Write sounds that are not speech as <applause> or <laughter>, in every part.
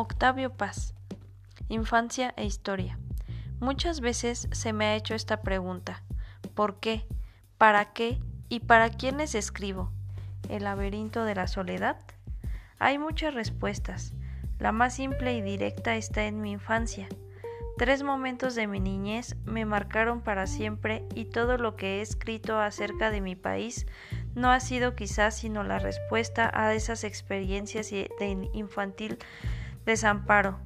Octavio Paz. Infancia e historia. Muchas veces se me ha hecho esta pregunta. ¿Por qué? ¿Para qué? ¿Y para quiénes escribo? ¿El laberinto de la soledad? Hay muchas respuestas. La más simple y directa está en mi infancia. Tres momentos de mi niñez me marcaron para siempre y todo lo que he escrito acerca de mi país no ha sido quizás sino la respuesta a esas experiencias de infantil desamparo.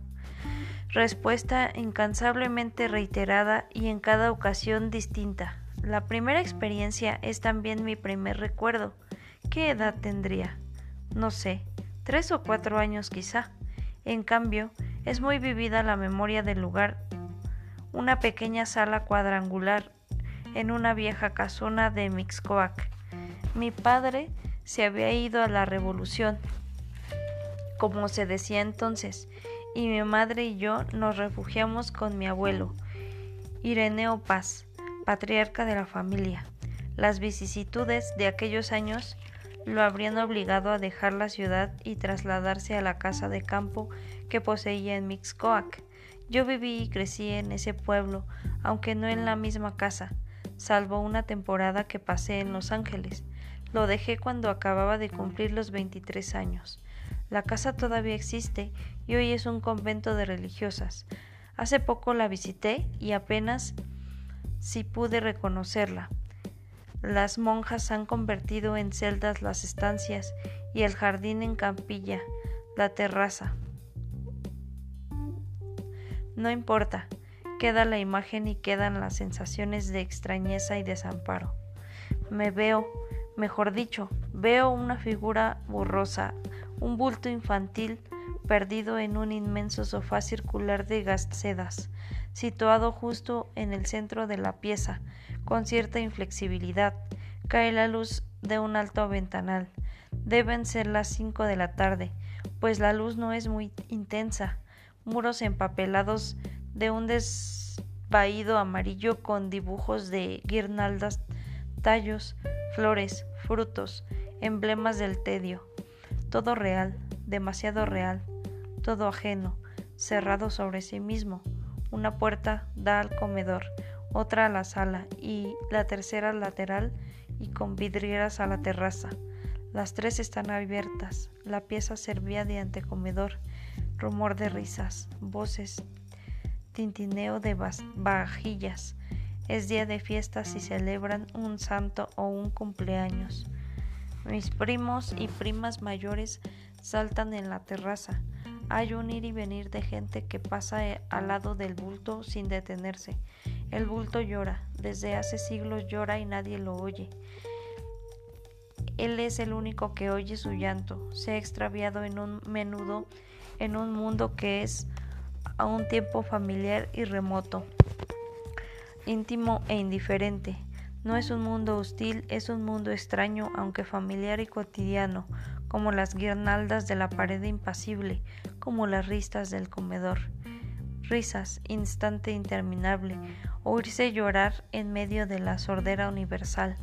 Respuesta incansablemente reiterada y en cada ocasión distinta. La primera experiencia es también mi primer recuerdo. ¿Qué edad tendría? No sé, tres o cuatro años quizá. En cambio, es muy vivida la memoria del lugar. Una pequeña sala cuadrangular en una vieja casona de Mixcoac. Mi padre se había ido a la revolución, como se decía entonces, y mi madre y yo nos refugiamos con mi abuelo, Ireneo Paz, patriarca de la familia. Las vicisitudes de aquellos años lo habrían obligado a dejar la ciudad y trasladarse a la casa de campo que poseía en Mixcoac. Yo viví y crecí en ese pueblo, aunque no en la misma casa, salvo una temporada que pasé en Los Ángeles. Lo dejé cuando acababa de cumplir los 23 años. La casa todavía existe y hoy es un convento de religiosas. Hace poco la visité y apenas si pude reconocerla. Las monjas han convertido en celdas las estancias y el jardín en campilla, la terraza. No importa, queda la imagen y quedan las sensaciones de extrañeza y desamparo. Me veo Mejor dicho, veo una figura borrosa, un bulto infantil perdido en un inmenso sofá circular de gasedas, situado justo en el centro de la pieza, con cierta inflexibilidad. Cae la luz de un alto ventanal. Deben ser las cinco de la tarde, pues la luz no es muy intensa. Muros empapelados de un desvaído amarillo con dibujos de guirnaldas, tallos, flores, frutos, emblemas del tedio, todo real, demasiado real, todo ajeno, cerrado sobre sí mismo. Una puerta da al comedor, otra a la sala y la tercera lateral y con vidrieras a la terraza. Las tres están abiertas. La pieza servía de antecomedor. Rumor de risas, voces, tintineo de vajillas, es día de fiestas y celebran un santo o un cumpleaños. Mis primos y primas mayores saltan en la terraza. Hay un ir y venir de gente que pasa eh, al lado del bulto sin detenerse. El bulto llora, desde hace siglos llora y nadie lo oye. Él es el único que oye su llanto. Se ha extraviado en un menudo, en un mundo que es a un tiempo familiar y remoto íntimo e indiferente. No es un mundo hostil, es un mundo extraño, aunque familiar y cotidiano, como las guirnaldas de la pared impasible, como las risas del comedor. Risas, instante interminable, oírse llorar en medio de la sordera universal.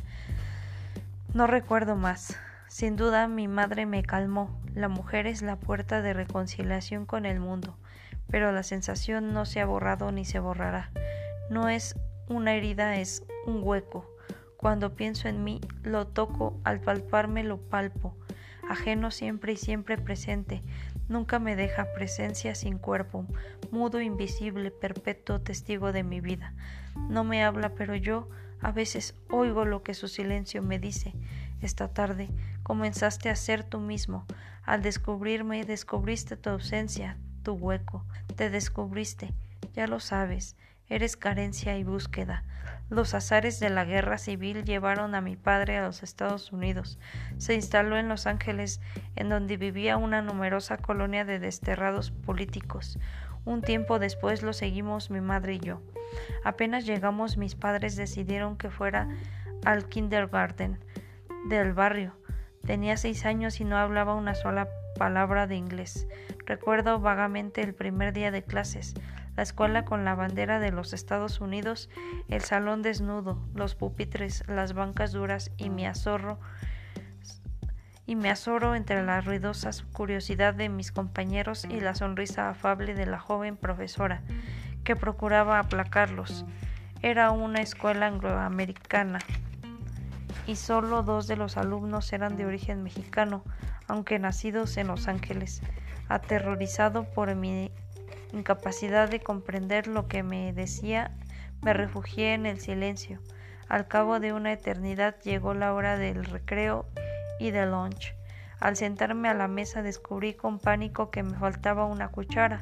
No recuerdo más. Sin duda mi madre me calmó. La mujer es la puerta de reconciliación con el mundo, pero la sensación no se ha borrado ni se borrará. No es una herida es un hueco. Cuando pienso en mí, lo toco, al palparme lo palpo. Ajeno siempre y siempre presente. Nunca me deja presencia sin cuerpo, mudo, invisible, perpetuo testigo de mi vida. No me habla, pero yo a veces oigo lo que su silencio me dice. Esta tarde comenzaste a ser tú mismo. Al descubrirme descubriste tu ausencia, tu hueco. Te descubriste, ya lo sabes. Eres carencia y búsqueda. Los azares de la guerra civil llevaron a mi padre a los Estados Unidos. Se instaló en Los Ángeles, en donde vivía una numerosa colonia de desterrados políticos. Un tiempo después lo seguimos mi madre y yo. Apenas llegamos mis padres decidieron que fuera al kindergarten del barrio. Tenía seis años y no hablaba una sola palabra de inglés. Recuerdo vagamente el primer día de clases la escuela con la bandera de los Estados Unidos, el salón desnudo, los pupitres, las bancas duras y mi azorro y me azoro entre la ruidosa curiosidad de mis compañeros y la sonrisa afable de la joven profesora, que procuraba aplacarlos. Era una escuela angloamericana y solo dos de los alumnos eran de origen mexicano, aunque nacidos en Los Ángeles. Aterrorizado por mi incapacidad de comprender lo que me decía, me refugié en el silencio. Al cabo de una eternidad llegó la hora del recreo y del lunch. Al sentarme a la mesa descubrí con pánico que me faltaba una cuchara.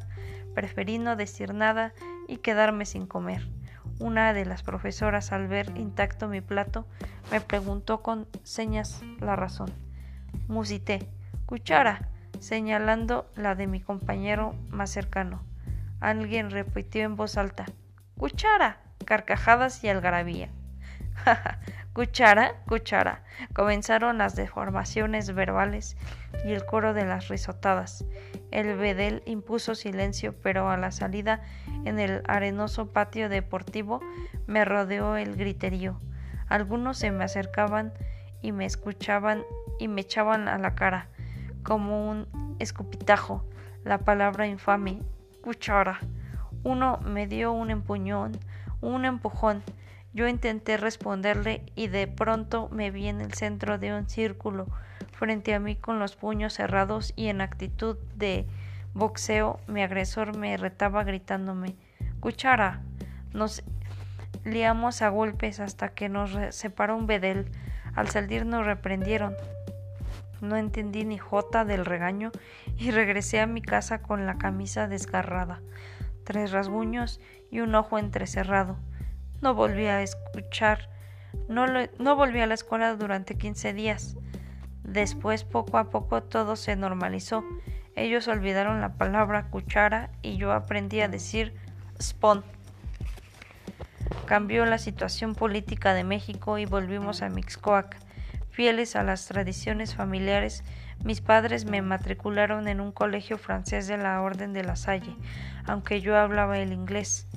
Preferí no decir nada y quedarme sin comer. Una de las profesoras, al ver intacto mi plato, me preguntó con señas la razón. Musité, cuchara, señalando la de mi compañero más cercano. Alguien repitió en voz alta, cuchara, carcajadas y algarabía. <laughs> cuchara, cuchara. Comenzaron las deformaciones verbales y el coro de las risotadas. El bedel impuso silencio, pero a la salida en el arenoso patio deportivo me rodeó el griterío. Algunos se me acercaban y me escuchaban y me echaban a la cara, como un escupitajo, la palabra infame, cuchara. Uno me dio un empuñón, un empujón. Yo intenté responderle y de pronto me vi en el centro de un círculo, frente a mí con los puños cerrados y en actitud de boxeo, mi agresor me retaba gritándome Cuchara. Nos liamos a golpes hasta que nos separó un bedel. Al salir nos reprendieron. No entendí ni jota del regaño y regresé a mi casa con la camisa desgarrada, tres rasguños y un ojo entrecerrado. No volví a escuchar, no, no volví a la escuela durante quince días. Después, poco a poco, todo se normalizó. Ellos olvidaron la palabra cuchara y yo aprendí a decir Spawn. Cambió la situación política de México y volvimos a Mixcoac. Fieles a las tradiciones familiares, mis padres me matricularon en un colegio francés de la Orden de la Salle, aunque yo hablaba el inglés.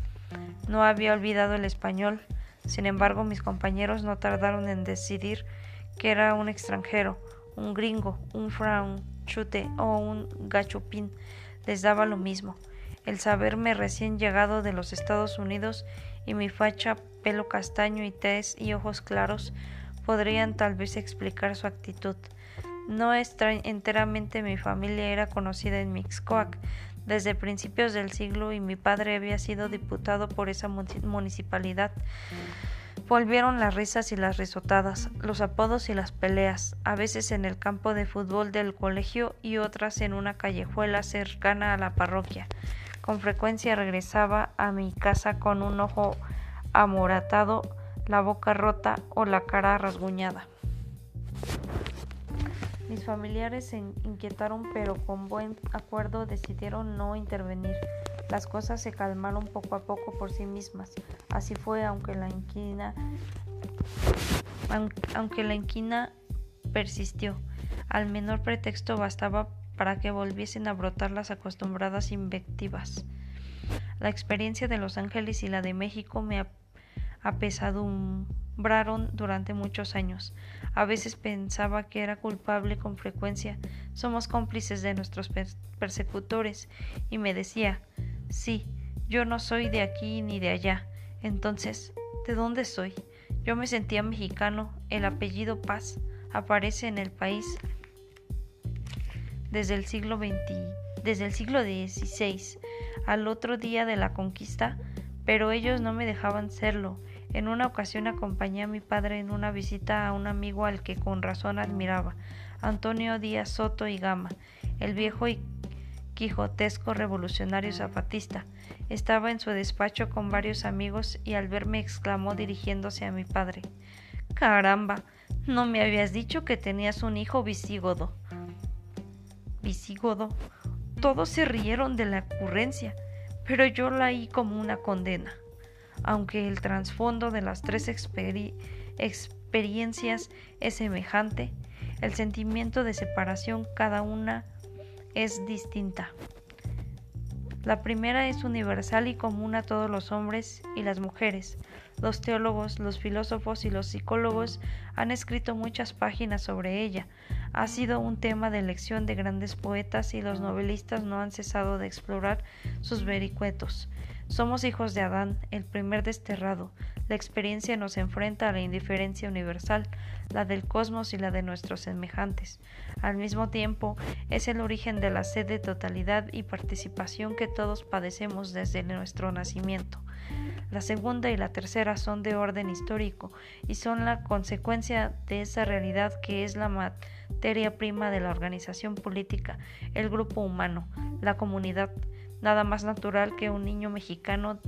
No había olvidado el español, sin embargo mis compañeros no tardaron en decidir que era un extranjero, un gringo, un franchute o un gachupín. Les daba lo mismo. El saberme recién llegado de los Estados Unidos y mi facha, pelo castaño y tez y ojos claros podrían tal vez explicar su actitud. No enteramente mi familia era conocida en Mixcoac, desde principios del siglo y mi padre había sido diputado por esa municipalidad. Volvieron las risas y las risotadas, los apodos y las peleas, a veces en el campo de fútbol del colegio y otras en una callejuela cercana a la parroquia. Con frecuencia regresaba a mi casa con un ojo amoratado, la boca rota o la cara rasguñada. Mis familiares se inquietaron, pero con buen acuerdo decidieron no intervenir. Las cosas se calmaron poco a poco por sí mismas. Así fue, aunque la inquina, aunque la inquina persistió. Al menor pretexto bastaba para que volviesen a brotar las acostumbradas invectivas. La experiencia de Los Ángeles y la de México me apesadumbraron durante muchos años. A veces pensaba que era culpable con frecuencia. Somos cómplices de nuestros persecutores. Y me decía, sí, yo no soy de aquí ni de allá. Entonces, ¿de dónde soy? Yo me sentía mexicano. El apellido Paz aparece en el país desde el siglo XX, desde el siglo XVI al otro día de la conquista, pero ellos no me dejaban serlo. En una ocasión acompañé a mi padre en una visita a un amigo al que con razón admiraba, Antonio Díaz Soto y Gama, el viejo y quijotesco revolucionario zapatista. Estaba en su despacho con varios amigos y al verme exclamó dirigiéndose a mi padre Caramba, no me habías dicho que tenías un hijo visígodo. Visígodo. Todos se rieron de la ocurrencia, pero yo la oí como una condena aunque el trasfondo de las tres experiencias es semejante, el sentimiento de separación cada una es distinta. La primera es universal y común a todos los hombres y las mujeres. Los teólogos, los filósofos y los psicólogos han escrito muchas páginas sobre ella. ha sido un tema de elección de grandes poetas y los novelistas no han cesado de explorar sus vericuetos. Somos hijos de Adán, el primer desterrado. La experiencia nos enfrenta a la indiferencia universal, la del cosmos y la de nuestros semejantes. Al mismo tiempo, es el origen de la sed de totalidad y participación que todos padecemos desde nuestro nacimiento. La segunda y la tercera son de orden histórico y son la consecuencia de esa realidad que es la materia prima de la organización política, el grupo humano, la comunidad. Nada más natural que un niño mexicano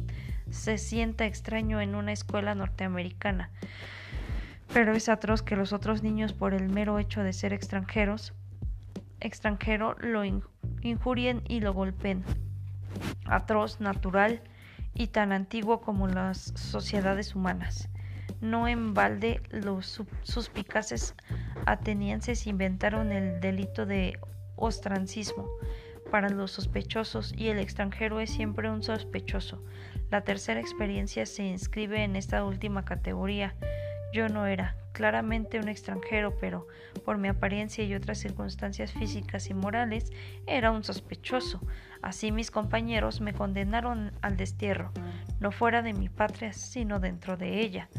se sienta extraño en una escuela norteamericana. Pero es atroz que los otros niños, por el mero hecho de ser extranjeros, extranjero, lo injurien y lo golpeen. Atroz, natural y tan antiguo como las sociedades humanas. No en balde los suspicaces atenienses inventaron el delito de ostrancismo para los sospechosos y el extranjero es siempre un sospechoso. La tercera experiencia se inscribe en esta última categoría. Yo no era claramente un extranjero, pero por mi apariencia y otras circunstancias físicas y morales era un sospechoso. Así mis compañeros me condenaron al destierro, no fuera de mi patria, sino dentro de ella.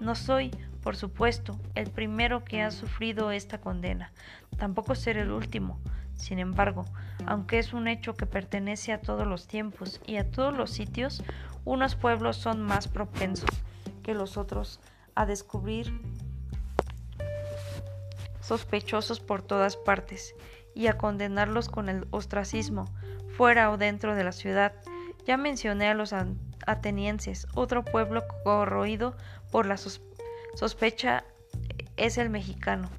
No soy, por supuesto, el primero que ha sufrido esta condena, tampoco seré el último. Sin embargo, aunque es un hecho que pertenece a todos los tiempos y a todos los sitios, unos pueblos son más propensos que los otros a descubrir sospechosos por todas partes y a condenarlos con el ostracismo, fuera o dentro de la ciudad. Ya mencioné a los atenienses, otro pueblo corroído por la sospecha es el mexicano.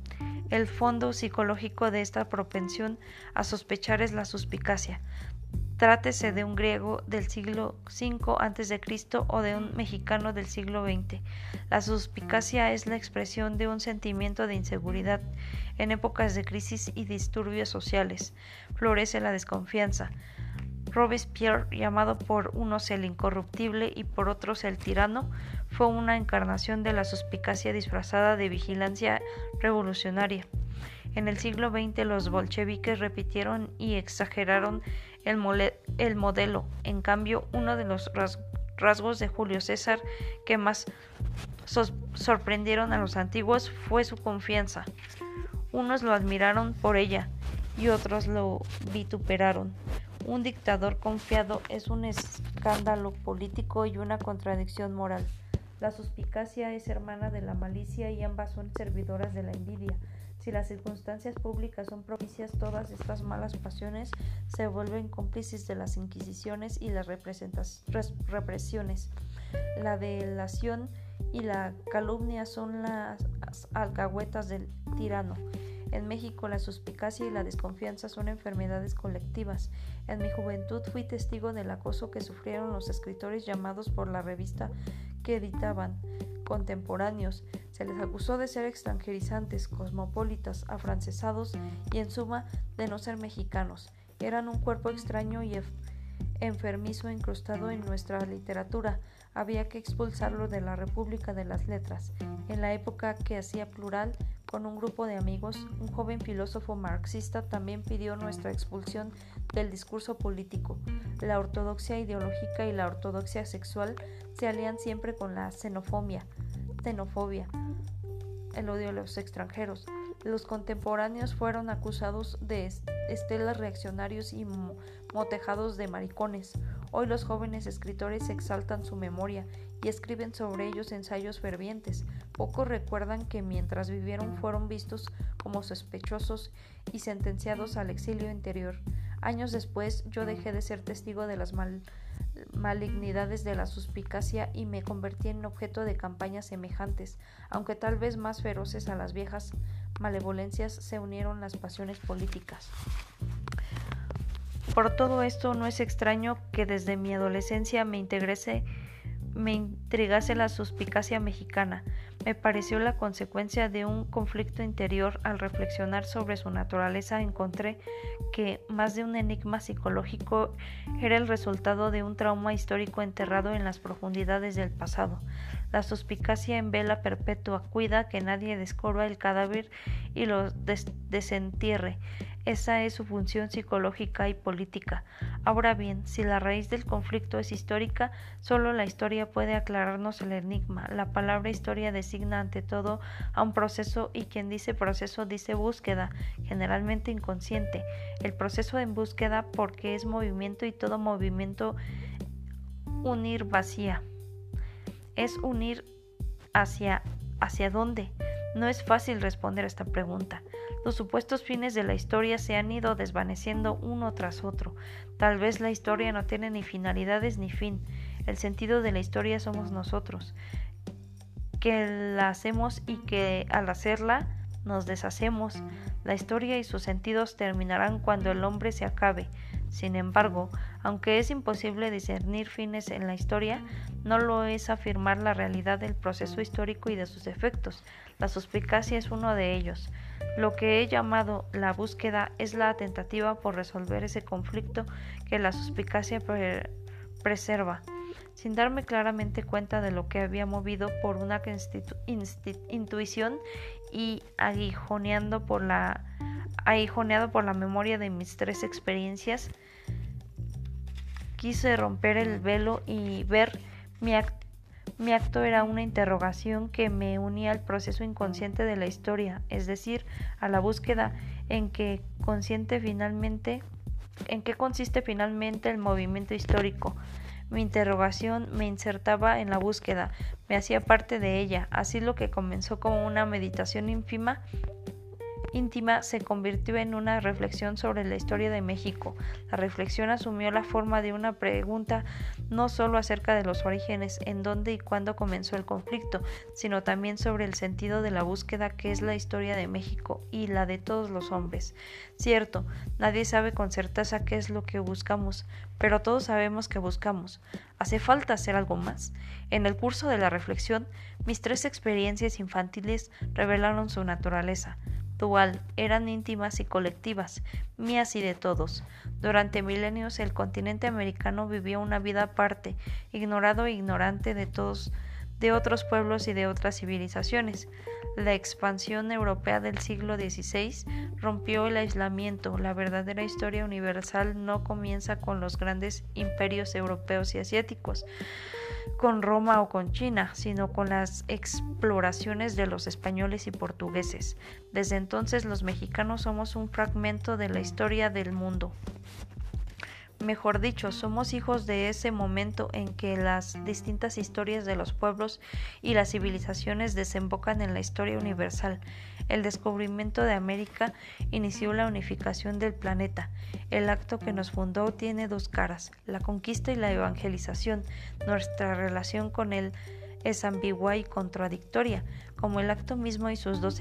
El fondo psicológico de esta propensión a sospechar es la suspicacia. Trátese de un griego del siglo V a.C. o de un mexicano del siglo XX. La suspicacia es la expresión de un sentimiento de inseguridad. En épocas de crisis y disturbios sociales florece la desconfianza. Robespierre, llamado por unos el incorruptible y por otros el tirano, fue una encarnación de la suspicacia disfrazada de vigilancia revolucionaria. En el siglo XX los bolcheviques repitieron y exageraron el, el modelo. En cambio, uno de los rasgos de Julio César que más sorprendieron a los antiguos fue su confianza. Unos lo admiraron por ella y otros lo vituperaron. Un dictador confiado es un escándalo político y una contradicción moral. La suspicacia es hermana de la malicia y ambas son servidoras de la envidia. Si las circunstancias públicas son propicias, todas estas malas pasiones se vuelven cómplices de las inquisiciones y las represiones. La delación y la calumnia son las alcahuetas del tirano. En México la suspicacia y la desconfianza son enfermedades colectivas. En mi juventud fui testigo del acoso que sufrieron los escritores llamados por la revista que editaban contemporáneos. Se les acusó de ser extranjerizantes, cosmopolitas, afrancesados y en suma de no ser mexicanos. Eran un cuerpo extraño y enfermizo incrustado en nuestra literatura. Había que expulsarlo de la República de las Letras. En la época que hacía plural, con un grupo de amigos, un joven filósofo marxista también pidió nuestra expulsión del discurso político. La ortodoxia ideológica y la ortodoxia sexual se alían siempre con la xenofobia, xenofobia, el odio a los extranjeros. Los contemporáneos fueron acusados de estelas reaccionarios y motejados de maricones. Hoy los jóvenes escritores exaltan su memoria y escriben sobre ellos ensayos fervientes. Pocos recuerdan que mientras vivieron fueron vistos como sospechosos y sentenciados al exilio interior. Años después yo dejé de ser testigo de las malignidades de la suspicacia y me convertí en objeto de campañas semejantes, aunque tal vez más feroces a las viejas malevolencias se unieron las pasiones políticas. Por todo esto no es extraño que desde mi adolescencia me integrase me intrigase la suspicacia mexicana. Me pareció la consecuencia de un conflicto interior. Al reflexionar sobre su naturaleza encontré que más de un enigma psicológico era el resultado de un trauma histórico enterrado en las profundidades del pasado. La suspicacia en vela perpetua cuida que nadie descorba el cadáver y lo desentierre. Esa es su función psicológica y política. Ahora bien, si la raíz del conflicto es histórica, solo la historia puede aclararnos el enigma. La palabra historia designa ante todo a un proceso y quien dice proceso dice búsqueda, generalmente inconsciente. El proceso en búsqueda porque es movimiento y todo movimiento unir vacía. Es unir hacia hacia dónde. No es fácil responder a esta pregunta. Los supuestos fines de la historia se han ido desvaneciendo uno tras otro. Tal vez la historia no tiene ni finalidades ni fin. El sentido de la historia somos nosotros, que la hacemos y que al hacerla nos deshacemos. La historia y sus sentidos terminarán cuando el hombre se acabe. Sin embargo, aunque es imposible discernir fines en la historia, no lo es afirmar la realidad del proceso histórico y de sus efectos. La suspicacia es uno de ellos. Lo que he llamado la búsqueda es la tentativa por resolver ese conflicto que la suspicacia preserva, sin darme claramente cuenta de lo que había movido por una intuición y aguijoneando por la aguijoneado por la memoria de mis tres experiencias, quise romper el velo y ver mi, acto era una interrogación que me unía al proceso inconsciente de la historia, es decir, a la búsqueda en que consciente finalmente en qué consiste finalmente el movimiento histórico. Mi interrogación me insertaba en la búsqueda, me hacía parte de ella, así lo que comenzó como una meditación ínfima íntima se convirtió en una reflexión sobre la historia de México. La reflexión asumió la forma de una pregunta no solo acerca de los orígenes, en dónde y cuándo comenzó el conflicto, sino también sobre el sentido de la búsqueda que es la historia de México y la de todos los hombres. Cierto, nadie sabe con certeza qué es lo que buscamos, pero todos sabemos que buscamos. ¿Hace falta hacer algo más? En el curso de la reflexión, mis tres experiencias infantiles revelaron su naturaleza eran íntimas y colectivas, mías y de todos. Durante milenios el continente americano vivió una vida aparte, ignorado e ignorante de todos de otros pueblos y de otras civilizaciones. La expansión europea del siglo XVI rompió el aislamiento. La verdadera historia universal no comienza con los grandes imperios europeos y asiáticos con Roma o con China, sino con las exploraciones de los españoles y portugueses. Desde entonces los mexicanos somos un fragmento de la historia del mundo. Mejor dicho, somos hijos de ese momento en que las distintas historias de los pueblos y las civilizaciones desembocan en la historia universal. El descubrimiento de América inició la unificación del planeta. El acto que nos fundó tiene dos caras, la conquista y la evangelización. Nuestra relación con él es ambigua y contradictoria, como el acto mismo y sus dos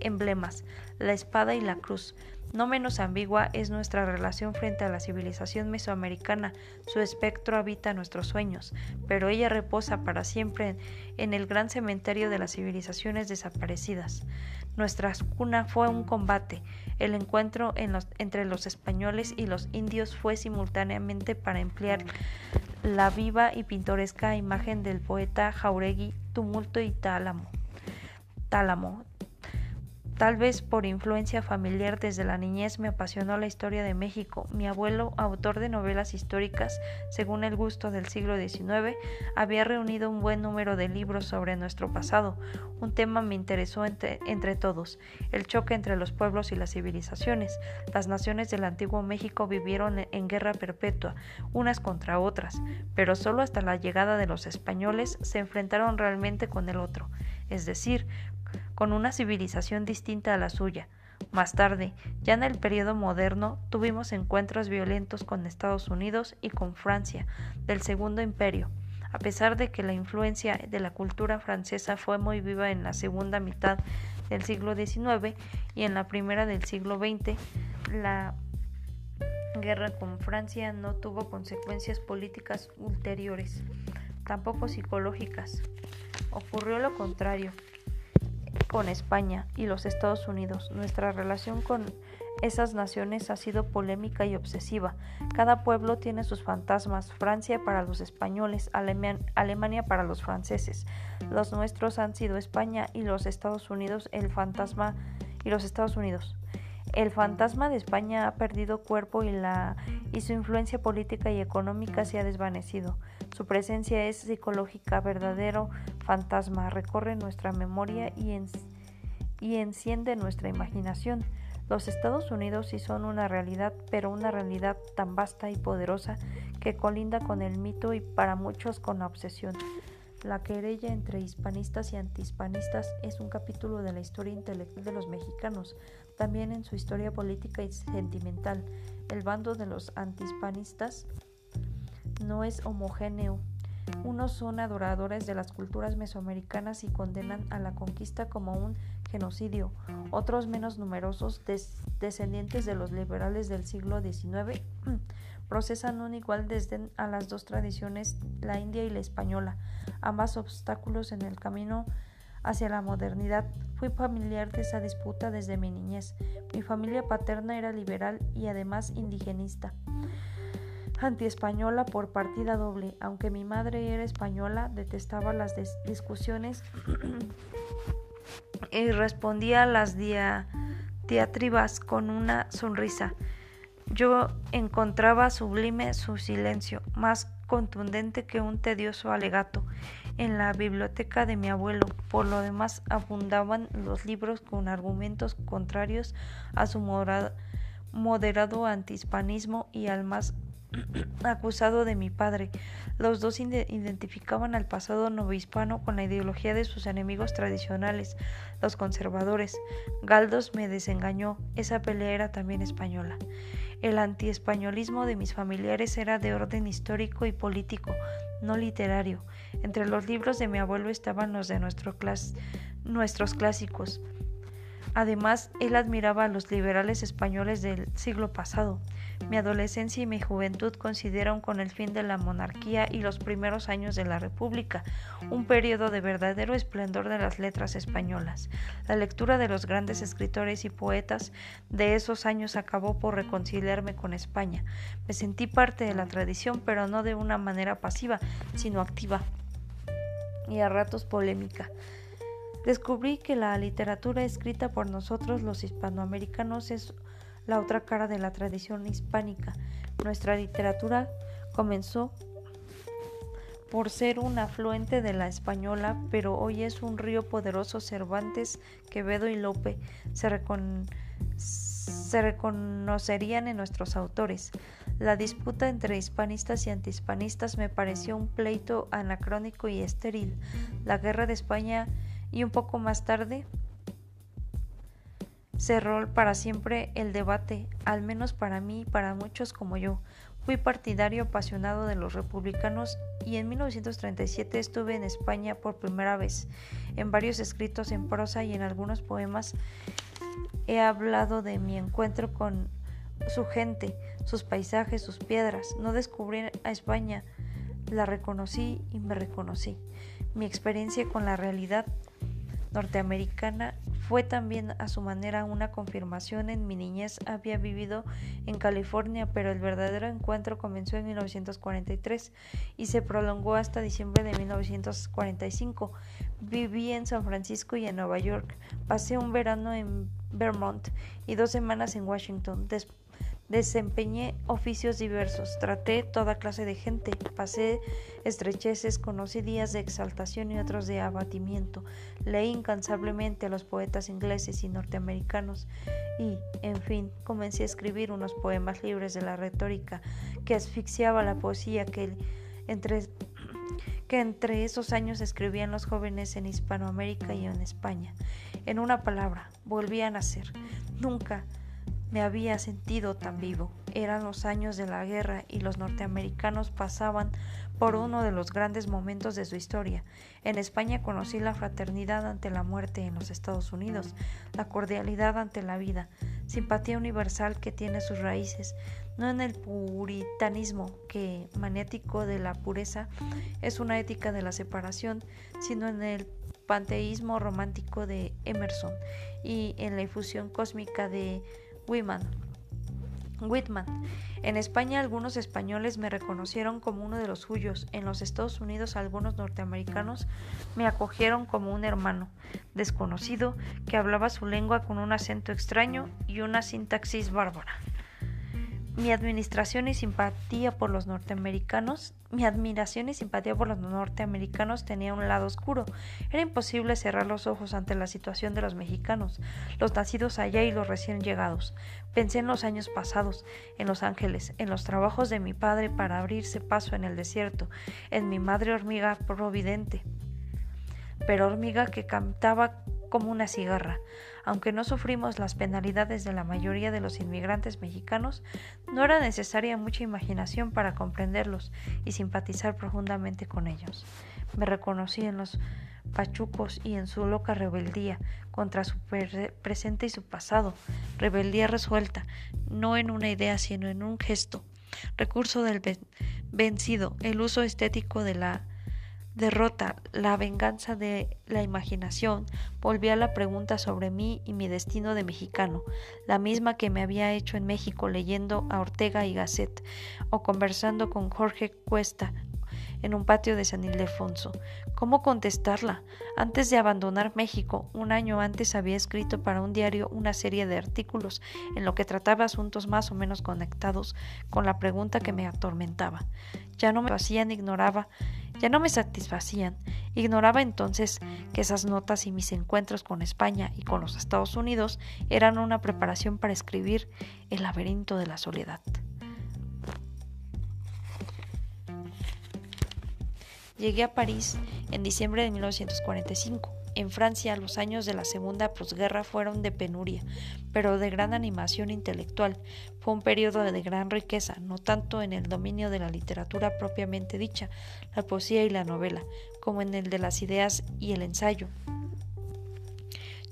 emblemas, la espada y la cruz. No menos ambigua es nuestra relación frente a la civilización mesoamericana. Su espectro habita nuestros sueños, pero ella reposa para siempre en el gran cementerio de las civilizaciones desaparecidas. Nuestra cuna fue un combate. El encuentro entre los españoles y los indios fue simultáneamente para emplear la viva y pintoresca imagen del poeta Jauregui, tumulto y tálamo. Tal vez por influencia familiar desde la niñez me apasionó la historia de México. Mi abuelo, autor de novelas históricas según el gusto del siglo XIX, había reunido un buen número de libros sobre nuestro pasado. Un tema me interesó entre, todos, el choque entre los pueblos y las civilizaciones. Las naciones del antiguo México vivieron en guerra perpetua, unas contra otras, pero solo hasta la llegada de los españoles se enfrentaron realmente con el otro, es decir, con una civilización distinta a la suya. Más tarde, ya en el periodo moderno, tuvimos encuentros violentos con Estados Unidos y con Francia, del Segundo Imperio. A pesar de que la influencia de la cultura francesa fue muy viva en la segunda mitad del siglo XIX y en la primera del siglo XX, la guerra con Francia no tuvo consecuencias políticas ulteriores, tampoco psicológicas. Ocurrió lo contrario con España y los Estados Unidos. Nuestra relación con esas naciones ha sido polémica y obsesiva. Cada pueblo tiene sus fantasmas. Francia para los españoles, Alemania para los franceses. Los nuestros han sido España y los Estados Unidos el fantasma y los Estados Unidos. El fantasma de España ha perdido cuerpo y, la, y su influencia política y económica se ha desvanecido. Su presencia es psicológica, verdadero fantasma, recorre nuestra memoria y, y enciende nuestra imaginación. Los Estados Unidos sí son una realidad, pero una realidad tan vasta y poderosa que colinda con el mito y para muchos con la obsesión. La querella entre hispanistas y antihispanistas es un capítulo de la historia intelectual de los mexicanos, también en su historia política y sentimental. El bando de los antihispanistas no es homogéneo. Unos son adoradores de las culturas mesoamericanas y condenan a la conquista como un genocidio. Otros menos numerosos, descendientes de los liberales del siglo XIX, <clears throat> procesan un igual desdén a las dos tradiciones, la india y la española, ambas obstáculos en el camino hacia la modernidad. Fui familiar de esa disputa desde mi niñez. Mi familia paterna era liberal y además indigenista antiespañola por partida doble. Aunque mi madre era española, detestaba las discusiones <clears throat> y respondía a las diatribas con una sonrisa. Yo encontraba sublime su silencio, más contundente que un tedioso alegato. En la biblioteca de mi abuelo, por lo demás, abundaban los libros con argumentos contrarios a su moderado antihispanismo y al más <clears throat> acusado de mi padre. Los dos identificaban al pasado novohispano con la ideología de sus enemigos tradicionales, los conservadores. Galdos me desengañó, esa pelea era también española. El antiespañolismo de mis familiares era de orden histórico y político, no literario. Entre los libros de mi abuelo estaban los de nuestro nuestros clásicos. Además, él admiraba a los liberales españoles del siglo pasado. Mi adolescencia y mi juventud coincidieron con el fin de la monarquía y los primeros años de la República, un periodo de verdadero esplendor de las letras españolas. La lectura de los grandes escritores y poetas de esos años acabó por reconciliarme con España. Me sentí parte de la tradición, pero no de una manera pasiva, sino activa y a ratos polémica. Descubrí que la literatura escrita por nosotros los hispanoamericanos es la otra cara de la tradición hispánica. Nuestra literatura comenzó por ser un afluente de la española, pero hoy es un río poderoso. Cervantes, Quevedo y Lope se, se reconocerían en nuestros autores. La disputa entre hispanistas y antihispanistas me pareció un pleito anacrónico y estéril. La guerra de España y un poco más tarde cerró para siempre el debate, al menos para mí y para muchos como yo. Fui partidario apasionado de los republicanos y en 1937 estuve en España por primera vez. En varios escritos en prosa y en algunos poemas he hablado de mi encuentro con su gente, sus paisajes, sus piedras. No descubrí a España, la reconocí y me reconocí. Mi experiencia con la realidad norteamericana fue también a su manera una confirmación. En mi niñez había vivido en California, pero el verdadero encuentro comenzó en 1943 y se prolongó hasta diciembre de 1945. Viví en San Francisco y en Nueva York. Pasé un verano en Vermont y dos semanas en Washington. Desempeñé oficios diversos, traté toda clase de gente, pasé estrecheces, conocí días de exaltación y otros de abatimiento, leí incansablemente a los poetas ingleses y norteamericanos y, en fin, comencé a escribir unos poemas libres de la retórica que asfixiaba la poesía que entre, que entre esos años escribían los jóvenes en Hispanoamérica y en España. En una palabra, volví a nacer. Nunca me había sentido tan vivo. Eran los años de la guerra y los norteamericanos pasaban por uno de los grandes momentos de su historia. En España conocí la fraternidad ante la muerte en los Estados Unidos, la cordialidad ante la vida, simpatía universal que tiene sus raíces, no en el puritanismo que, maniático de la pureza, es una ética de la separación, sino en el panteísmo romántico de Emerson y en la infusión cósmica de Whitman. En España algunos españoles me reconocieron como uno de los suyos. En los Estados Unidos algunos norteamericanos me acogieron como un hermano desconocido que hablaba su lengua con un acento extraño y una sintaxis bárbara. Mi administración y simpatía por los norteamericanos, mi admiración y simpatía por los norteamericanos tenía un lado oscuro. Era imposible cerrar los ojos ante la situación de los mexicanos, los nacidos allá y los recién llegados. Pensé en los años pasados, en Los Ángeles, en los trabajos de mi padre para abrirse paso en el desierto, en mi madre hormiga providente, pero hormiga que cantaba como una cigarra. Aunque no sufrimos las penalidades de la mayoría de los inmigrantes mexicanos, no era necesaria mucha imaginación para comprenderlos y simpatizar profundamente con ellos. Me reconocí en los pachucos y en su loca rebeldía contra su presente y su pasado, rebeldía resuelta, no en una idea sino en un gesto, recurso del vencido, el uso estético de la derrota, la venganza de la imaginación, volví a la pregunta sobre mí y mi destino de mexicano, la misma que me había hecho en México leyendo a Ortega y Gasset o conversando con Jorge Cuesta en un patio de San Ildefonso. ¿Cómo contestarla? Antes de abandonar México, un año antes había escrito para un diario una serie de artículos en lo que trataba asuntos más o menos conectados con la pregunta que me atormentaba. Ya no me hacían, ignoraba ya no me satisfacían. Ignoraba entonces que esas notas y mis encuentros con España y con los Estados Unidos eran una preparación para escribir El laberinto de la soledad. Llegué a París en diciembre de 1945. En Francia los años de la segunda posguerra fueron de penuria, pero de gran animación intelectual. Fue un periodo de gran riqueza, no tanto en el dominio de la literatura propiamente dicha, la poesía y la novela, como en el de las ideas y el ensayo.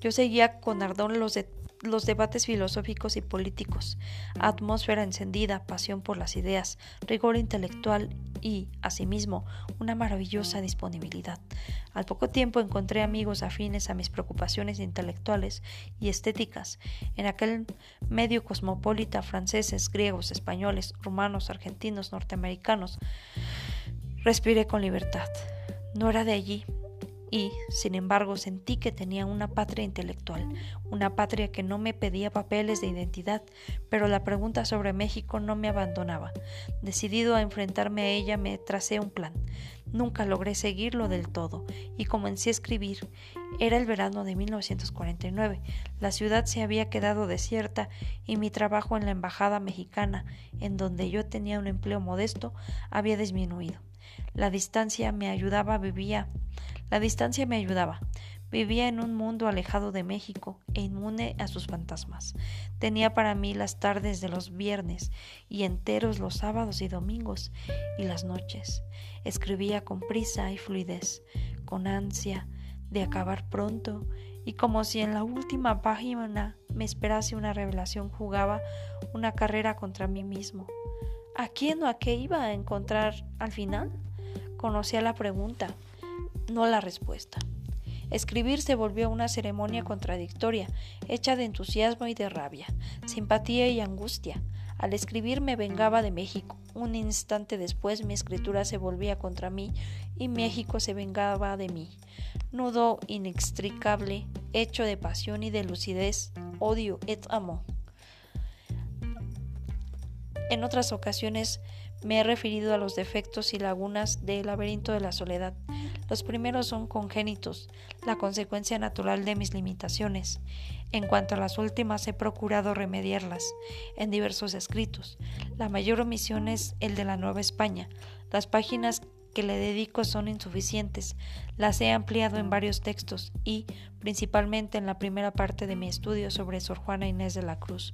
Yo seguía con ardor los, de los debates filosóficos y políticos, atmósfera encendida, pasión por las ideas, rigor intelectual y, asimismo, una maravillosa disponibilidad. Al poco tiempo encontré amigos afines a mis preocupaciones intelectuales y estéticas. En aquel medio cosmopolita franceses, griegos, españoles, rumanos, argentinos, norteamericanos, respiré con libertad. No era de allí, y, sin embargo, sentí que tenía una patria intelectual, una patria que no me pedía papeles de identidad, pero la pregunta sobre México no me abandonaba. Decidido a enfrentarme a ella, me tracé un plan. Nunca logré seguirlo del todo, y comencé a escribir. Era el verano de 1949. La ciudad se había quedado desierta y mi trabajo en la embajada mexicana, en donde yo tenía un empleo modesto, había disminuido. La distancia me ayudaba, vivía la distancia me ayudaba. Vivía en un mundo alejado de México e inmune a sus fantasmas. Tenía para mí las tardes de los viernes y enteros los sábados y domingos y las noches. Escribía con prisa y fluidez, con ansia de acabar pronto y como si en la última página me esperase una revelación jugaba una carrera contra mí mismo. ¿A quién o a qué iba a encontrar al final? Conocía la pregunta, no la respuesta. Escribir se volvió una ceremonia contradictoria, hecha de entusiasmo y de rabia, simpatía y angustia. Al escribir me vengaba de México. Un instante después mi escritura se volvía contra mí y México se vengaba de mí. Nudo inextricable, hecho de pasión y de lucidez, odio et amor. En otras ocasiones me he referido a los defectos y lagunas del laberinto de la soledad. Los primeros son congénitos, la consecuencia natural de mis limitaciones. En cuanto a las últimas, he procurado remediarlas en diversos escritos. La mayor omisión es el de la Nueva España. Las páginas que le dedico son insuficientes. Las he ampliado en varios textos y, principalmente en la primera parte de mi estudio sobre Sor Juana Inés de la Cruz.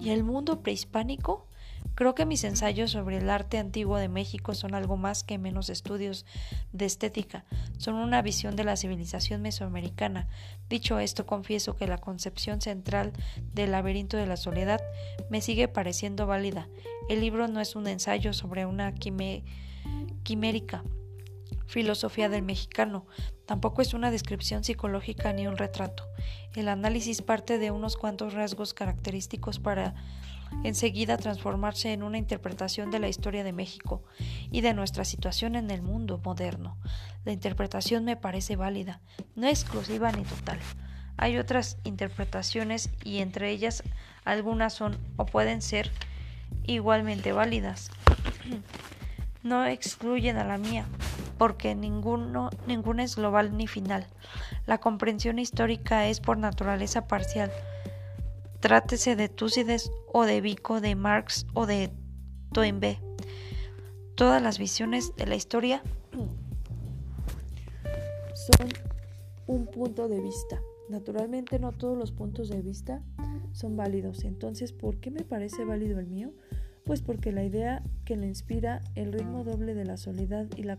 ¿Y el mundo prehispánico? Creo que mis ensayos sobre el arte antiguo de México son algo más que menos estudios de estética, son una visión de la civilización mesoamericana. Dicho esto, confieso que la concepción central del laberinto de la soledad me sigue pareciendo válida. El libro no es un ensayo sobre una quimérica filosofía del mexicano. Tampoco es una descripción psicológica ni un retrato. El análisis parte de unos cuantos rasgos característicos para enseguida transformarse en una interpretación de la historia de México y de nuestra situación en el mundo moderno. La interpretación me parece válida, no exclusiva ni total. Hay otras interpretaciones y entre ellas algunas son o pueden ser igualmente válidas. <clears throat> no excluyen a la mía, porque ninguno, ninguna es global ni final. La comprensión histórica es por naturaleza parcial. Trátese de Túcides o de Vico, de Marx o de Toynbee. Todas las visiones de la historia son un punto de vista. Naturalmente no todos los puntos de vista son válidos. Entonces, ¿por qué me parece válido el mío? Pues porque la idea que lo inspira, el ritmo doble de la soledad y la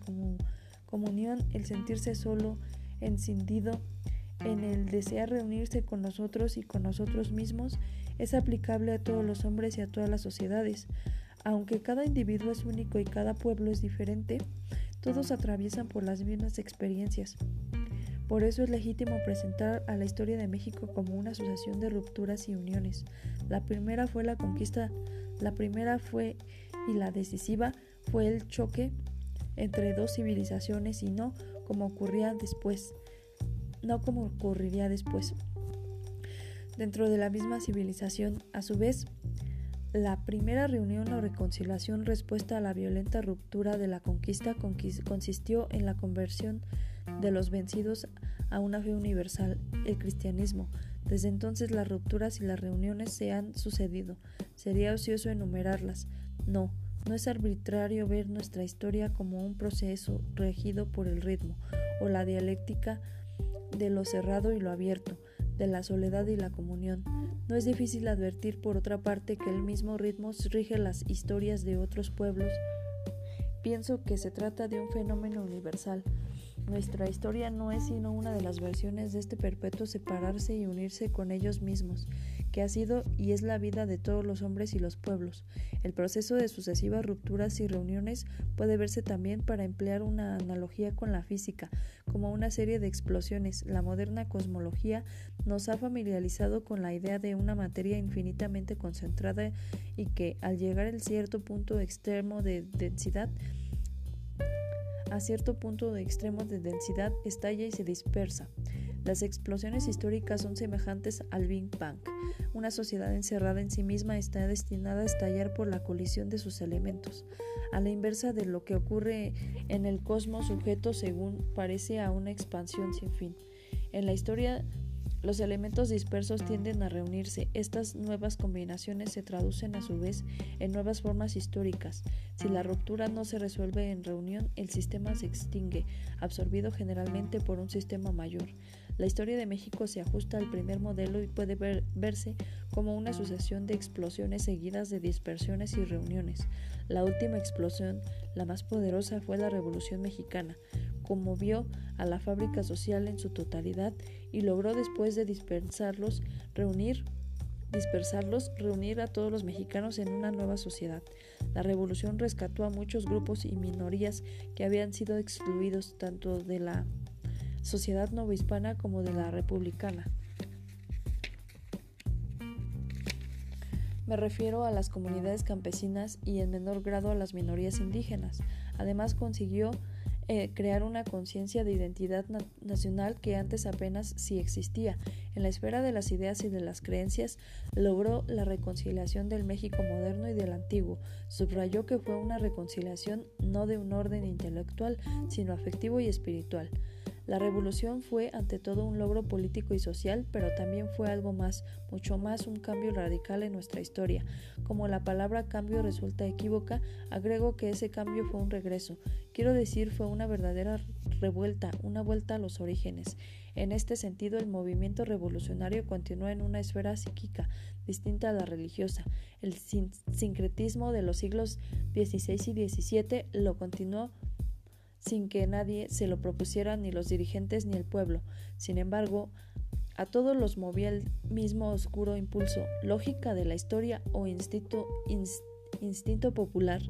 comunión, el sentirse solo, encendido, en el desear reunirse con nosotros y con nosotros mismos, es aplicable a todos los hombres y a todas las sociedades. Aunque cada individuo es único y cada pueblo es diferente, todos atraviesan por las mismas experiencias. Por eso es legítimo presentar a la historia de México como una asociación de rupturas y uniones. La primera fue la conquista, la primera fue y la decisiva fue el choque entre dos civilizaciones y no como ocurría después, no como ocurriría después. Dentro de la misma civilización, a su vez, la primera reunión o reconciliación respuesta a la violenta ruptura de la conquista consistió en la conversión de los vencidos a una fe universal, el cristianismo. Desde entonces las rupturas y las reuniones se han sucedido. Sería ocioso enumerarlas. No, no es arbitrario ver nuestra historia como un proceso regido por el ritmo o la dialéctica de lo cerrado y lo abierto, de la soledad y la comunión. No es difícil advertir, por otra parte, que el mismo ritmo rige las historias de otros pueblos. Pienso que se trata de un fenómeno universal, nuestra historia no es sino una de las versiones de este perpetuo separarse y unirse con ellos mismos, que ha sido y es la vida de todos los hombres y los pueblos. El proceso de sucesivas rupturas y reuniones puede verse también para emplear una analogía con la física, como una serie de explosiones. La moderna cosmología nos ha familiarizado con la idea de una materia infinitamente concentrada y que, al llegar a cierto punto extremo de densidad, a cierto punto de extremo de densidad estalla y se dispersa. Las explosiones históricas son semejantes al Big Bang. Una sociedad encerrada en sí misma está destinada a estallar por la colisión de sus elementos, a la inversa de lo que ocurre en el cosmos sujeto según parece a una expansión sin fin. En la historia los elementos dispersos tienden a reunirse. Estas nuevas combinaciones se traducen a su vez en nuevas formas históricas. Si la ruptura no se resuelve en reunión, el sistema se extingue, absorbido generalmente por un sistema mayor. La historia de México se ajusta al primer modelo y puede verse como una sucesión de explosiones seguidas de dispersiones y reuniones. La última explosión, la más poderosa, fue la Revolución Mexicana conmovió a la fábrica social en su totalidad y logró después de dispersarlos reunir dispersarlos, reunir a todos los mexicanos en una nueva sociedad. La revolución rescató a muchos grupos y minorías que habían sido excluidos tanto de la sociedad novohispana como de la republicana. Me refiero a las comunidades campesinas y en menor grado a las minorías indígenas. Además consiguió eh, crear una conciencia de identidad nacional que antes apenas sí existía. En la esfera de las ideas y de las creencias, logró la reconciliación del México moderno y del antiguo. Subrayó que fue una reconciliación no de un orden intelectual, sino afectivo y espiritual. La revolución fue ante todo un logro político y social, pero también fue algo más, mucho más un cambio radical en nuestra historia. Como la palabra cambio resulta equívoca, agrego que ese cambio fue un regreso. Quiero decir, fue una verdadera revuelta, una vuelta a los orígenes. En este sentido, el movimiento revolucionario continuó en una esfera psíquica distinta a la religiosa. El sincretismo de los siglos XVI y XVII lo continuó sin que nadie se lo propusiera ni los dirigentes ni el pueblo. Sin embargo, a todos los movía el mismo oscuro impulso, lógica de la historia o instinto, instinto popular.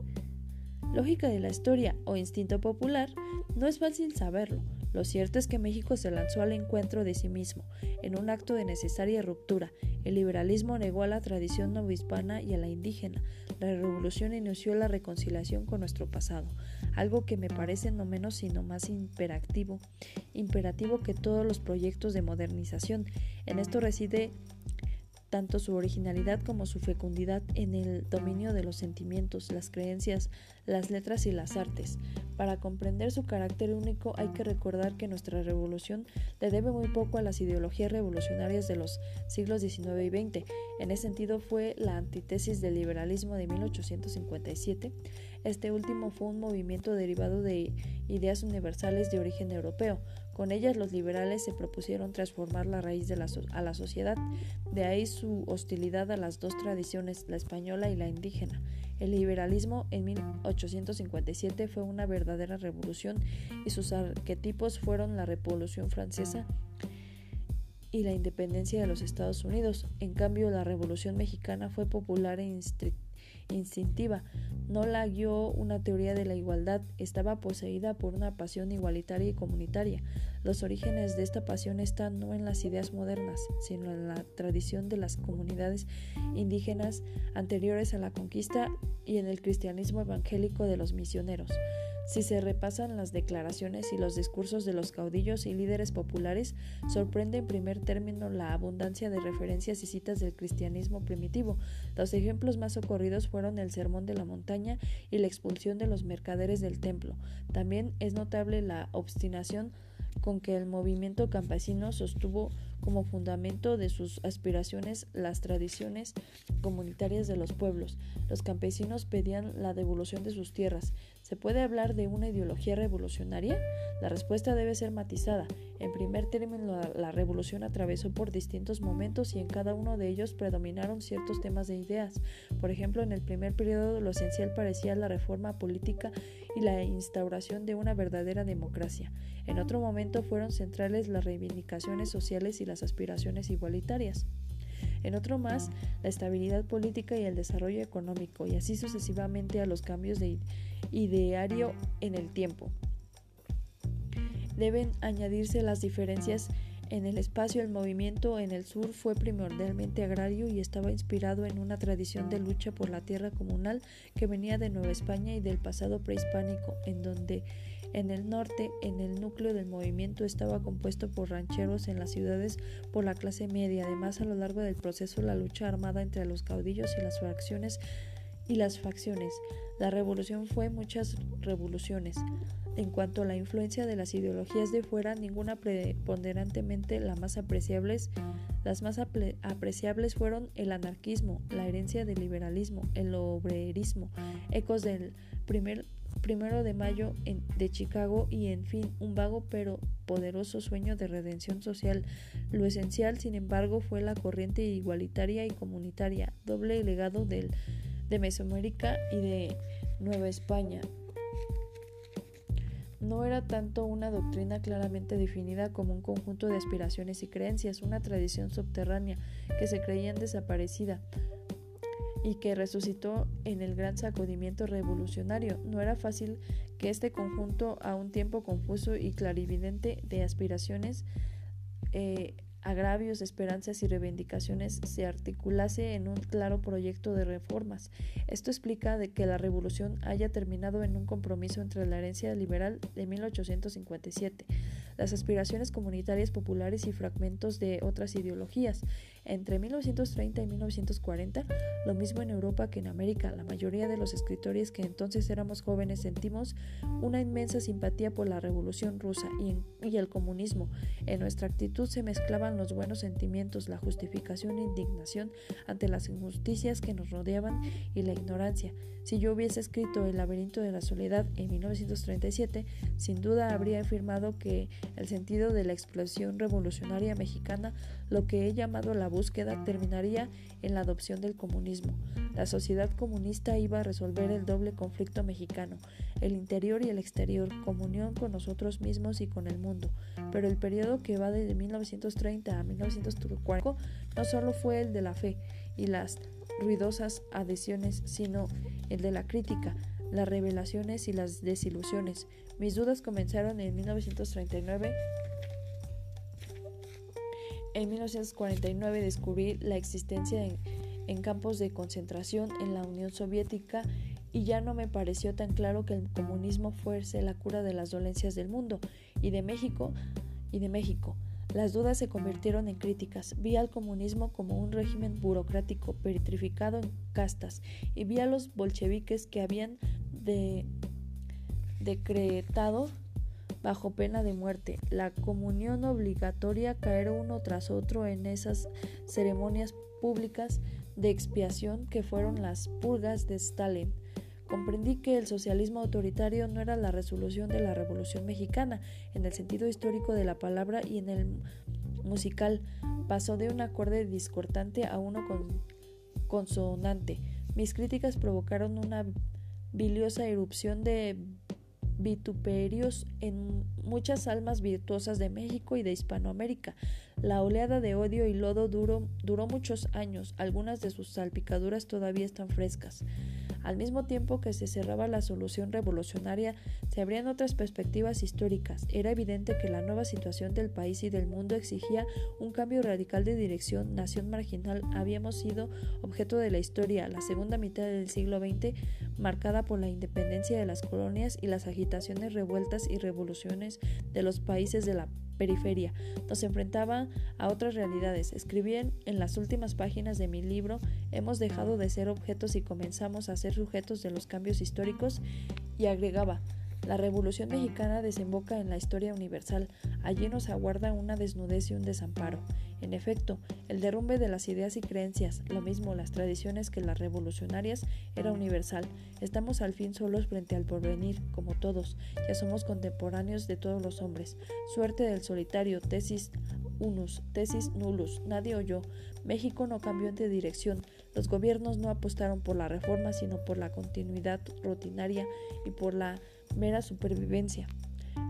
Lógica de la historia o instinto popular, no es fácil saberlo. Lo cierto es que México se lanzó al encuentro de sí mismo, en un acto de necesaria ruptura. El liberalismo negó a la tradición novohispana y a la indígena. La revolución inició la reconciliación con nuestro pasado, algo que me parece no menos sino más imperativo, imperativo que todos los proyectos de modernización. En esto reside tanto su originalidad como su fecundidad en el dominio de los sentimientos, las creencias, las letras y las artes. Para comprender su carácter único hay que recordar que nuestra revolución le debe muy poco a las ideologías revolucionarias de los siglos XIX y XX. En ese sentido fue la antítesis del liberalismo de 1857. Este último fue un movimiento derivado de ideas universales de origen europeo, con ellas los liberales se propusieron transformar la raíz de la a la sociedad, de ahí su hostilidad a las dos tradiciones, la española y la indígena. El liberalismo en 1857 fue una verdadera revolución y sus arquetipos fueron la Revolución Francesa y la independencia de los Estados Unidos. En cambio, la Revolución Mexicana fue popular e instintiva, no la guió una teoría de la igualdad, estaba poseída por una pasión igualitaria y comunitaria. Los orígenes de esta pasión están no en las ideas modernas, sino en la tradición de las comunidades indígenas anteriores a la conquista y en el cristianismo evangélico de los misioneros. Si se repasan las declaraciones y los discursos de los caudillos y líderes populares, sorprende en primer término la abundancia de referencias y citas del cristianismo primitivo. Los ejemplos más ocurridos fueron el Sermón de la Montaña y la expulsión de los mercaderes del templo. También es notable la obstinación con que el movimiento campesino sostuvo como fundamento de sus aspiraciones las tradiciones comunitarias de los pueblos. Los campesinos pedían la devolución de sus tierras. ¿Se puede hablar de una ideología revolucionaria? La respuesta debe ser matizada. En primer término, la, revolución atravesó por distintos momentos y en cada uno de ellos predominaron ciertos temas de ideas. Por ejemplo, en el primer periodo lo esencial parecía la reforma política y la instauración de una verdadera democracia. En otro momento fueron centrales las reivindicaciones sociales y las aspiraciones igualitarias. En otro más, la estabilidad política y el desarrollo económico, y así sucesivamente a los cambios de ideario en el tiempo. Deben añadirse las diferencias en el espacio. El movimiento en el sur fue primordialmente agrario y estaba inspirado en una tradición de lucha por la tierra comunal que venía de Nueva España y del pasado prehispánico, en donde en el norte, en el núcleo del movimiento estaba compuesto por rancheros en las ciudades por la clase media. Además, a lo largo del proceso, la lucha armada entre los caudillos y las fracciones y las facciones. La revolución fue muchas revoluciones. En cuanto a la influencia de las ideologías de fuera, ninguna preponderantemente la más apreciables, las más apreciables fueron el anarquismo, la herencia del liberalismo, el obrerismo, ecos del primer primero de mayo de Chicago y en fin un vago pero poderoso sueño de redención social. Lo esencial, sin embargo, fue la corriente igualitaria y comunitaria, doble legado del, de Mesoamérica y de Nueva España. No era tanto una doctrina claramente definida como un conjunto de aspiraciones y creencias, una tradición subterránea que se creían desaparecida, y que resucitó en el gran sacudimiento revolucionario. No era fácil que este conjunto, a un tiempo confuso y clarividente de aspiraciones, eh, agravios, esperanzas y reivindicaciones se articulase en un claro proyecto de reformas. Esto explica de que la revolución haya terminado en un compromiso entre la herencia liberal de 1857, las aspiraciones comunitarias populares y fragmentos de otras ideologías. Entre 1930 y 1940, lo mismo en Europa que en América, la mayoría de los escritores que entonces éramos jóvenes sentimos una inmensa simpatía por la revolución rusa y, y el comunismo. En nuestra actitud se mezclaban los buenos sentimientos, la justificación e indignación ante las injusticias que nos rodeaban y la ignorancia. Si yo hubiese escrito El laberinto de la soledad en 1937, sin duda habría afirmado que el sentido de la explosión revolucionaria mexicana, lo que he llamado la búsqueda, terminaría en la adopción del comunismo. La sociedad comunista iba a resolver el doble conflicto mexicano, el interior y el exterior, comunión con nosotros mismos y con el mundo. Pero el periodo que va desde 1930 a 1940 no solo fue el de la fe y las ruidosas adhesiones, sino el de la crítica. las revelaciones y las desilusiones. Mis dudas comenzaron en 1939. En 1949 descubrí la existencia en, en campos de concentración en la Unión Soviética y ya no me pareció tan claro que el comunismo fuese la cura de las dolencias del mundo y de México y de México. Las dudas se convirtieron en críticas. Vi al comunismo como un régimen burocrático petrificado en castas y vi a los bolcheviques que habían decretado bajo pena de muerte la comunión obligatoria caer uno tras otro en esas ceremonias públicas de expiación que fueron las purgas de Stalin. Comprendí que el socialismo autoritario no era la resolución de la Revolución Mexicana en el sentido histórico de la palabra y en el musical pasó de un acorde discordante a uno consonante. Mis críticas provocaron una biliosa erupción de vituperios en muchas almas virtuosas de México y de Hispanoamérica. La oleada de odio y lodo duró, duró muchos años, algunas de sus salpicaduras todavía están frescas. Al mismo tiempo que se cerraba la solución revolucionaria, se abrían otras perspectivas históricas. Era evidente que la nueva situación del país y del mundo exigía un cambio radical de dirección. Nación marginal habíamos sido objeto de la historia, la segunda mitad del siglo XX, marcada por la independencia de las colonias y las agitaciones revueltas y revoluciones de los países de la periferia. Nos enfrentaban a otras realidades. Escribí en las últimas páginas de mi libro, hemos dejado de ser objetos y comenzamos a ser sujetos de los cambios históricos y agregaba, la Revolución Mexicana desemboca en la historia universal. Allí nos aguarda una desnudez y un desamparo. En efecto, el derrumbe de las ideas y creencias, lo mismo las tradiciones que las revolucionarias, era universal. Estamos al fin solos frente al porvenir, como todos. Ya somos contemporáneos de todos los hombres. Suerte del solitario, tesis unus, tesis nullus. Nadie oyó. México no cambió de dirección. Los gobiernos no apostaron por la reforma, sino por la continuidad rutinaria y por la mera supervivencia,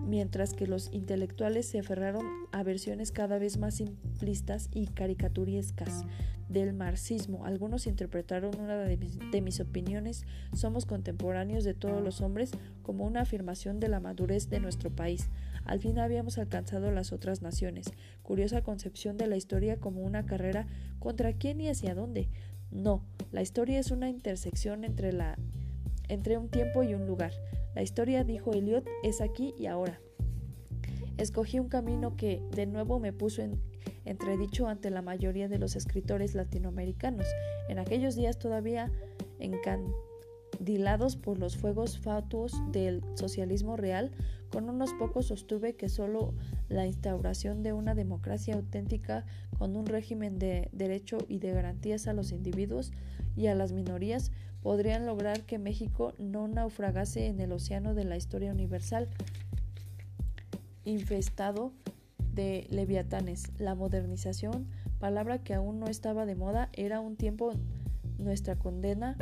mientras que los intelectuales se aferraron a versiones cada vez más simplistas y caricaturescas del marxismo. Algunos interpretaron una de mis, de mis, opiniones, somos contemporáneos de todos los hombres, como una afirmación de la madurez de nuestro país. Al fin habíamos alcanzado las otras naciones. Curiosa concepción de la historia como una carrera contra quién y hacia dónde. No, la historia es una intersección entre, la, entre un tiempo y un lugar. La historia, dijo Eliot, es aquí y ahora. Escogí un camino que de nuevo me puso en entredicho ante la mayoría de los escritores latinoamericanos, en aquellos días todavía encandilados por los fuegos fatuos del socialismo real, con unos pocos sostuve que solo la instauración de una democracia auténtica con un régimen de derecho y de garantías a los individuos y a las minorías podrían lograr que México no naufragase en el océano de la historia universal, infestado de leviatanes. La modernización, palabra que aún no estaba de moda, era un tiempo nuestra condena,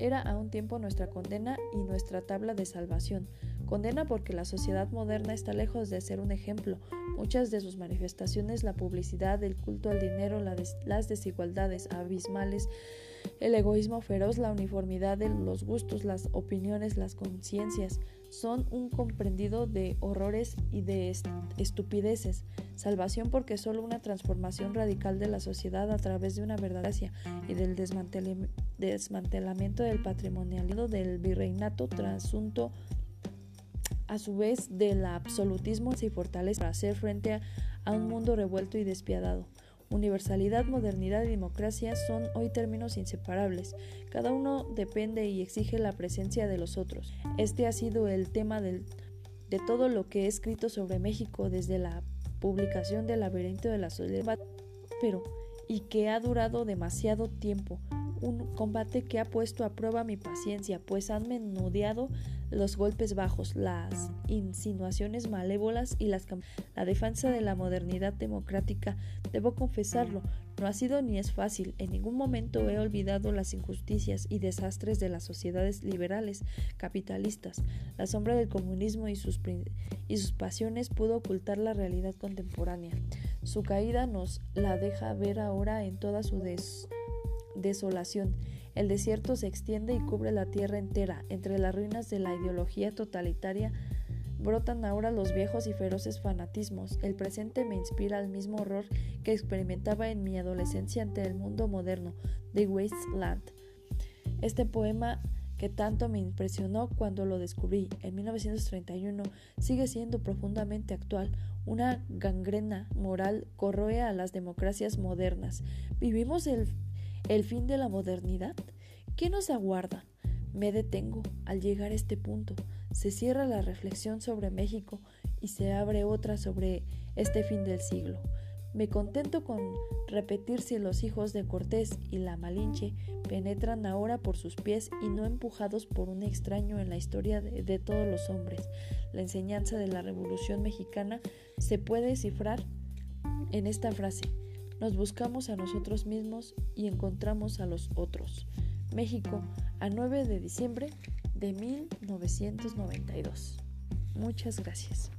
era a un tiempo nuestra condena y nuestra tabla de salvación. Condena porque la sociedad moderna está lejos de ser un ejemplo. Muchas de sus manifestaciones, la publicidad, el culto al dinero, las desigualdades abismales, el egoísmo feroz, la uniformidad de los gustos, las opiniones, las conciencias, son un comprendido de horrores y de estupideces. Salvación porque solo una transformación radical de la sociedad a través de una verdadera y del desmantelamiento del patrimonialismo del virreinato trasunto a su vez del absolutismo y fortaleza para hacer frente a un mundo revuelto y despiadado. Universalidad, modernidad y democracia son hoy términos inseparables. Cada uno depende y exige la presencia de los otros. Este ha sido el tema de todo lo que he escrito sobre México desde la publicación del laberinto de la soledad, pero y que ha durado demasiado tiempo. Un combate que ha puesto a prueba mi paciencia, pues han menudeado los golpes bajos, las insinuaciones malévolas y las la defensa de la modernidad democrática, debo confesarlo, no ha sido ni es fácil. En ningún momento he olvidado las injusticias y desastres de las sociedades liberales capitalistas. La sombra del comunismo y sus, y sus pasiones pudo ocultar la realidad contemporánea. Su caída nos la deja ver ahora en toda su desolación. El desierto se extiende y cubre la tierra entera. Entre las ruinas de la ideología totalitaria brotan ahora los viejos y feroces fanatismos. El presente me inspira al mismo horror que experimentaba en mi adolescencia ante el mundo moderno, The Wasteland. Este poema que tanto me impresionó cuando lo descubrí en 1931 sigue siendo profundamente actual. Una gangrena moral corroe a las democracias modernas. ¿Vivimos el, el fin de la modernidad? ¿Qué nos aguarda? Me detengo al llegar a este punto. Se cierra la reflexión sobre México y se abre otra sobre este fin del siglo. Me contento con repetir si los hijos de Cortés y la Malinche penetran ahora por sus pies y no empujados por un extraño en la historia de, de todos los hombres. La enseñanza de la Revolución Mexicana se puede descifrar en esta frase. Nos buscamos a nosotros mismos y encontramos a los otros. México, a 9 de diciembre de 1992. Muchas gracias.